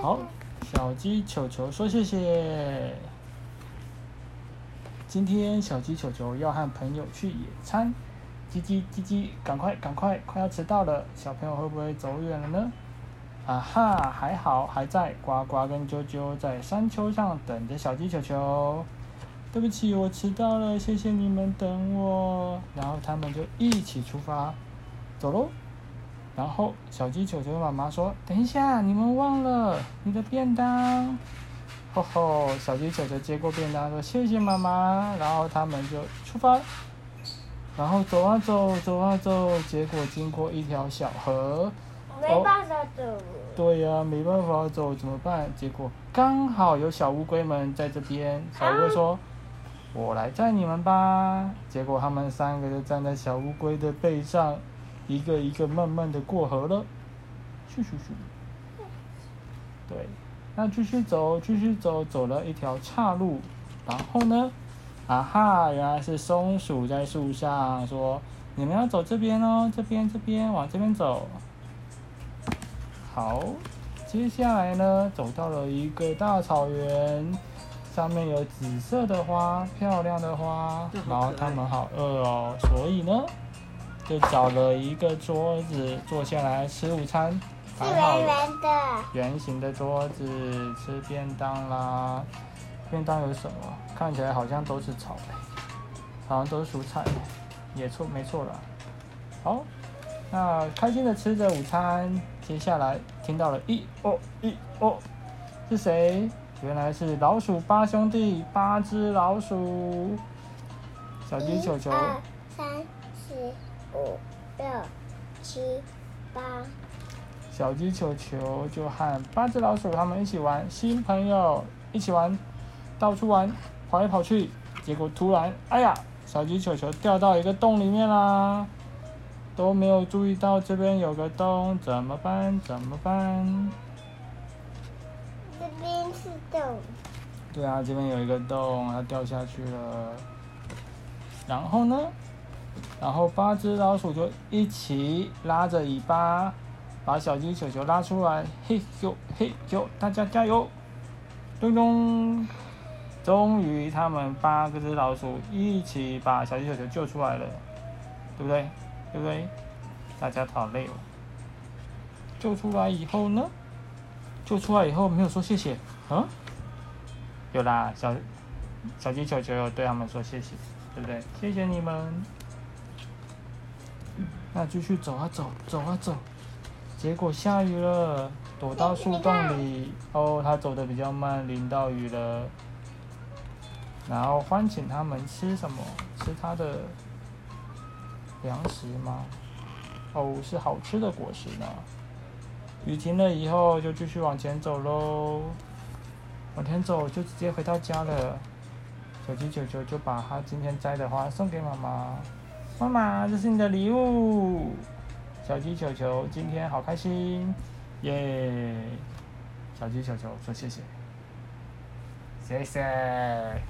好，小鸡球球说谢谢。今天小鸡球球要和朋友去野餐，叽叽叽叽，赶快赶快，快要迟到了，小朋友会不会走远了呢？啊哈，还好还在，呱呱跟啾啾在山丘上等着小鸡球球。对不起，我迟到了，谢谢你们等我。然后他们就一起出发，走喽。然后小鸡球球妈妈说：“等一下，你们忘了你的便当。”吼吼，小鸡球球接过便当说：“谢谢妈妈。”然后他们就出发，然后走啊走，走啊走，结果经过一条小河。没办法走。对呀、没办法走，怎么办？结果刚好有小乌龟们在这边。小乌龟说：“我来载你们吧。”结果他们三个就站在小乌龟的背上，一个一个慢慢的过河了。咻咻咻。对，那继续走，继续走，走了一条岔路，然后呢？啊哈，原来是松鼠在树上说：“你们要走这边哦，这边这边，往这边走。”好，接下来呢，走到了一个大草原，上面有紫色的花，漂亮的花然后他们好饿哦，所以呢，就找了一个桌子坐下来吃午餐，圆圆的，圆形的桌子吃便当啦。便当有什么？看起来好像都是草莓好像都是蔬菜，也错没错啦。好，那开心的吃着午餐，接下来听到了一哦一哦，是谁？原来是老鼠八兄弟，八只老鼠。小鸡球球三四五六七八，小鸡球球就和八只老鼠他们一起玩，新朋友一起玩，到处玩，跑来跑去，结果突然，哎呀，小鸡球球掉到一个洞里面啦，都没有注意到这边有个洞，怎么办？怎么办？这边是洞，对啊，这边有一个洞，它掉下去了。然后呢？然后八只老鼠就一起拉着尾巴，把小鸡球球拉出来。嘿咻嘿咻，大家加油！咚咚！终于，他们八个只老鼠一起把小鸡球球救出来了，对不对？对不对？大家好累哦。救出来以后呢？救出来以后没有说谢谢，嗯？有啦，小小鸡球球对他们说谢谢，对不对？谢谢你们。那继续走啊走，走啊走，结果下雨了，躲到树洞里。哦，他走的比较慢，淋到雨了。然后欢请他们吃什么？吃他的粮食吗？哦，是好吃的果实呢。雨停了以后，就继续往前走喽。往前走就直接回到家了。小鸡九九就把他今天摘的花送给妈妈。妈妈，这是你的礼物。小鸡球球今天好开心，耶！小鸡球球说谢谢，谢谢。